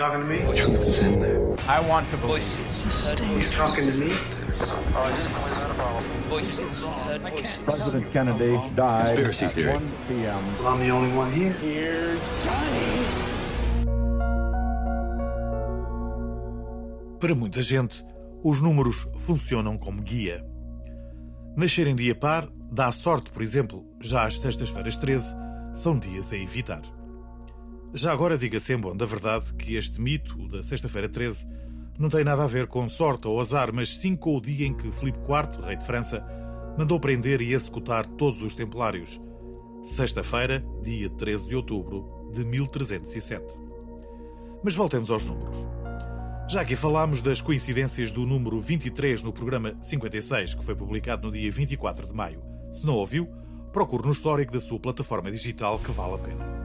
talking to me? The truth is in there. I want to believe. You talking to me? Voices. Voices. President Kennedy died Conspiracy at theory. 1 p.m. Well, I'm the only one here. Here's Johnny. Para muita gente, os números funcionam como guia. Nascer em dia par dá sorte, por exemplo, já às sextas-feiras 13 são dias a evitar. Já agora diga-se em bom da verdade que este mito, da sexta-feira 13, não tem nada a ver com sorte ou azar, mas sim com o dia em que Filipe IV, rei de França, mandou prender e executar todos os templários. Sexta-feira, dia 13 de outubro de 1307. Mas voltemos aos números. Já aqui falámos das coincidências do número 23 no programa 56, que foi publicado no dia 24 de maio. Se não ouviu, procure no histórico da sua plataforma digital que vale a pena.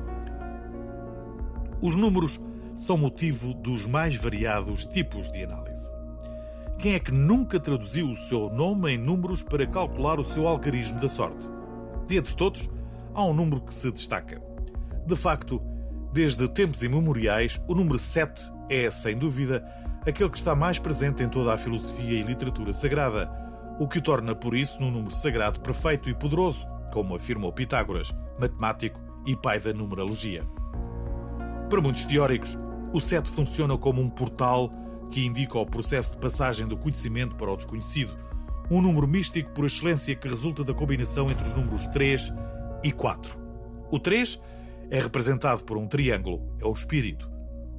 Os números são motivo dos mais variados tipos de análise. Quem é que nunca traduziu o seu nome em números para calcular o seu algarismo da sorte? De entre todos, há um número que se destaca. De facto, desde tempos imemoriais, o número 7 é, sem dúvida, aquele que está mais presente em toda a filosofia e literatura sagrada, o que o torna, por isso, num número sagrado perfeito e poderoso, como afirmou Pitágoras, matemático e pai da numerologia. Para muitos teóricos, o 7 funciona como um portal que indica o processo de passagem do conhecimento para o desconhecido, um número místico por excelência que resulta da combinação entre os números 3 e 4. O 3 é representado por um triângulo, é o espírito.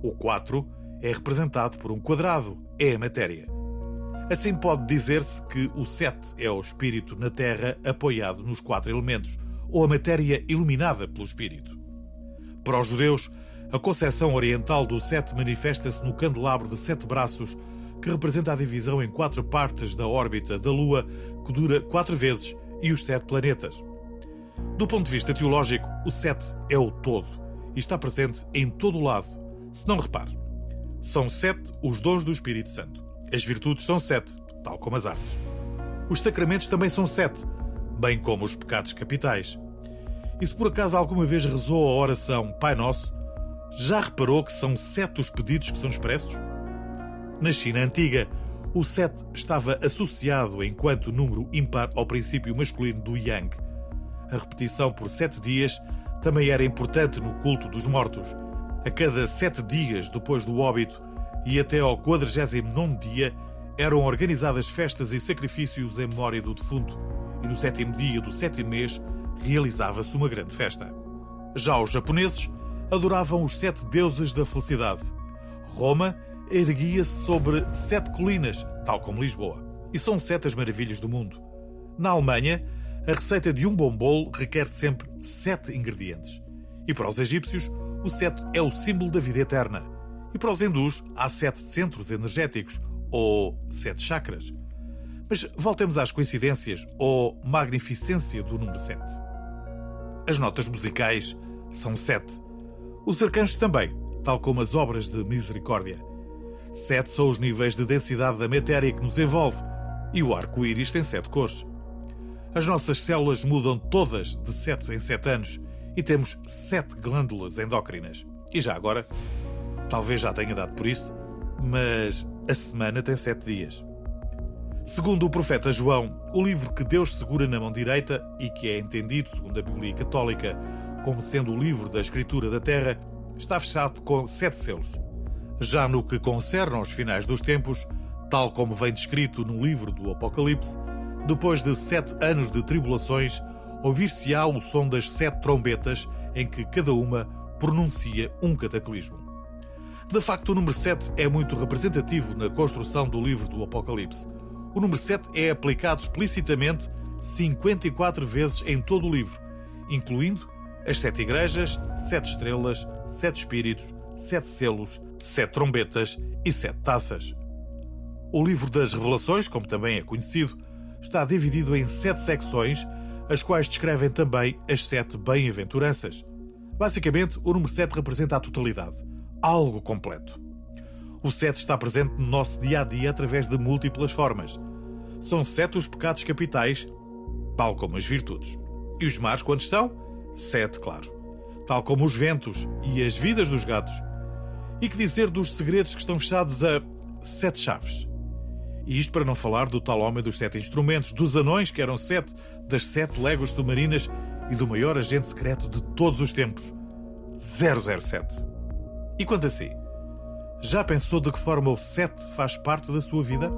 O 4 é representado por um quadrado, é a matéria. Assim pode dizer-se que o 7 é o espírito na Terra apoiado nos quatro elementos, ou a matéria iluminada pelo espírito. Para os judeus, a concepção oriental do 7 manifesta-se no candelabro de sete braços, que representa a divisão em quatro partes da órbita da Lua, que dura quatro vezes, e os sete planetas. Do ponto de vista teológico, o 7 é o todo e está presente em todo o lado. Se não repare, são sete os dons do Espírito Santo. As virtudes são sete, tal como as artes. Os sacramentos também são sete, bem como os pecados capitais. E se por acaso alguma vez rezou a oração Pai Nosso, já reparou que são sete os pedidos que são expressos? Na China antiga, o sete estava associado enquanto número ímpar ao princípio masculino do Yang. A repetição por sete dias também era importante no culto dos mortos. A cada sete dias depois do óbito e até ao 49 dia eram organizadas festas e sacrifícios em memória do defunto, e no sétimo dia do sétimo mês realizava-se uma grande festa. Já os japoneses adoravam os sete deuses da felicidade. Roma erguia-se sobre sete colinas, tal como Lisboa, e são sete as maravilhas do mundo. Na Alemanha, a receita de um bom bolo requer sempre sete ingredientes. E para os egípcios, o sete é o símbolo da vida eterna. E para os hindus, há sete centros energéticos, ou sete chakras. Mas voltemos às coincidências ou magnificência do número 7. As notas musicais são sete. Os arcanjos também, tal como as obras de misericórdia. Sete são os níveis de densidade da matéria que nos envolve, e o arco-íris tem sete cores. As nossas células mudam todas de sete em sete anos e temos sete glândulas endócrinas. E já agora, talvez já tenha dado por isso, mas a semana tem sete dias. Segundo o profeta João, o livro que Deus segura na mão direita e que é entendido, segundo a Bíblia Católica, como sendo o livro da Escritura da Terra, está fechado com sete selos. Já no que concerne aos finais dos tempos, tal como vem descrito no livro do Apocalipse, depois de sete anos de tribulações, ouvir-se-á o som das sete trombetas, em que cada uma pronuncia um cataclismo. De facto, o número 7 é muito representativo na construção do livro do Apocalipse. O número 7 é aplicado explicitamente 54 vezes em todo o livro, incluindo as sete igrejas, sete estrelas, sete espíritos, sete selos, sete trombetas e sete taças. O livro das Revelações, como também é conhecido, está dividido em sete secções, as quais descrevem também as sete bem-aventuranças. Basicamente, o número 7 representa a totalidade, algo completo. O 7 está presente no nosso dia a dia através de múltiplas formas. São sete os pecados capitais, tal como as virtudes. E os mares, quantos são? Sete, claro. Tal como os ventos e as vidas dos gatos. E que dizer dos segredos que estão fechados a sete chaves? E isto para não falar do tal homem dos sete instrumentos, dos anões, que eram sete, das sete léguas submarinas e do maior agente secreto de todos os tempos, 007. E quanto a si? Já pensou de que forma o 7 faz parte da sua vida?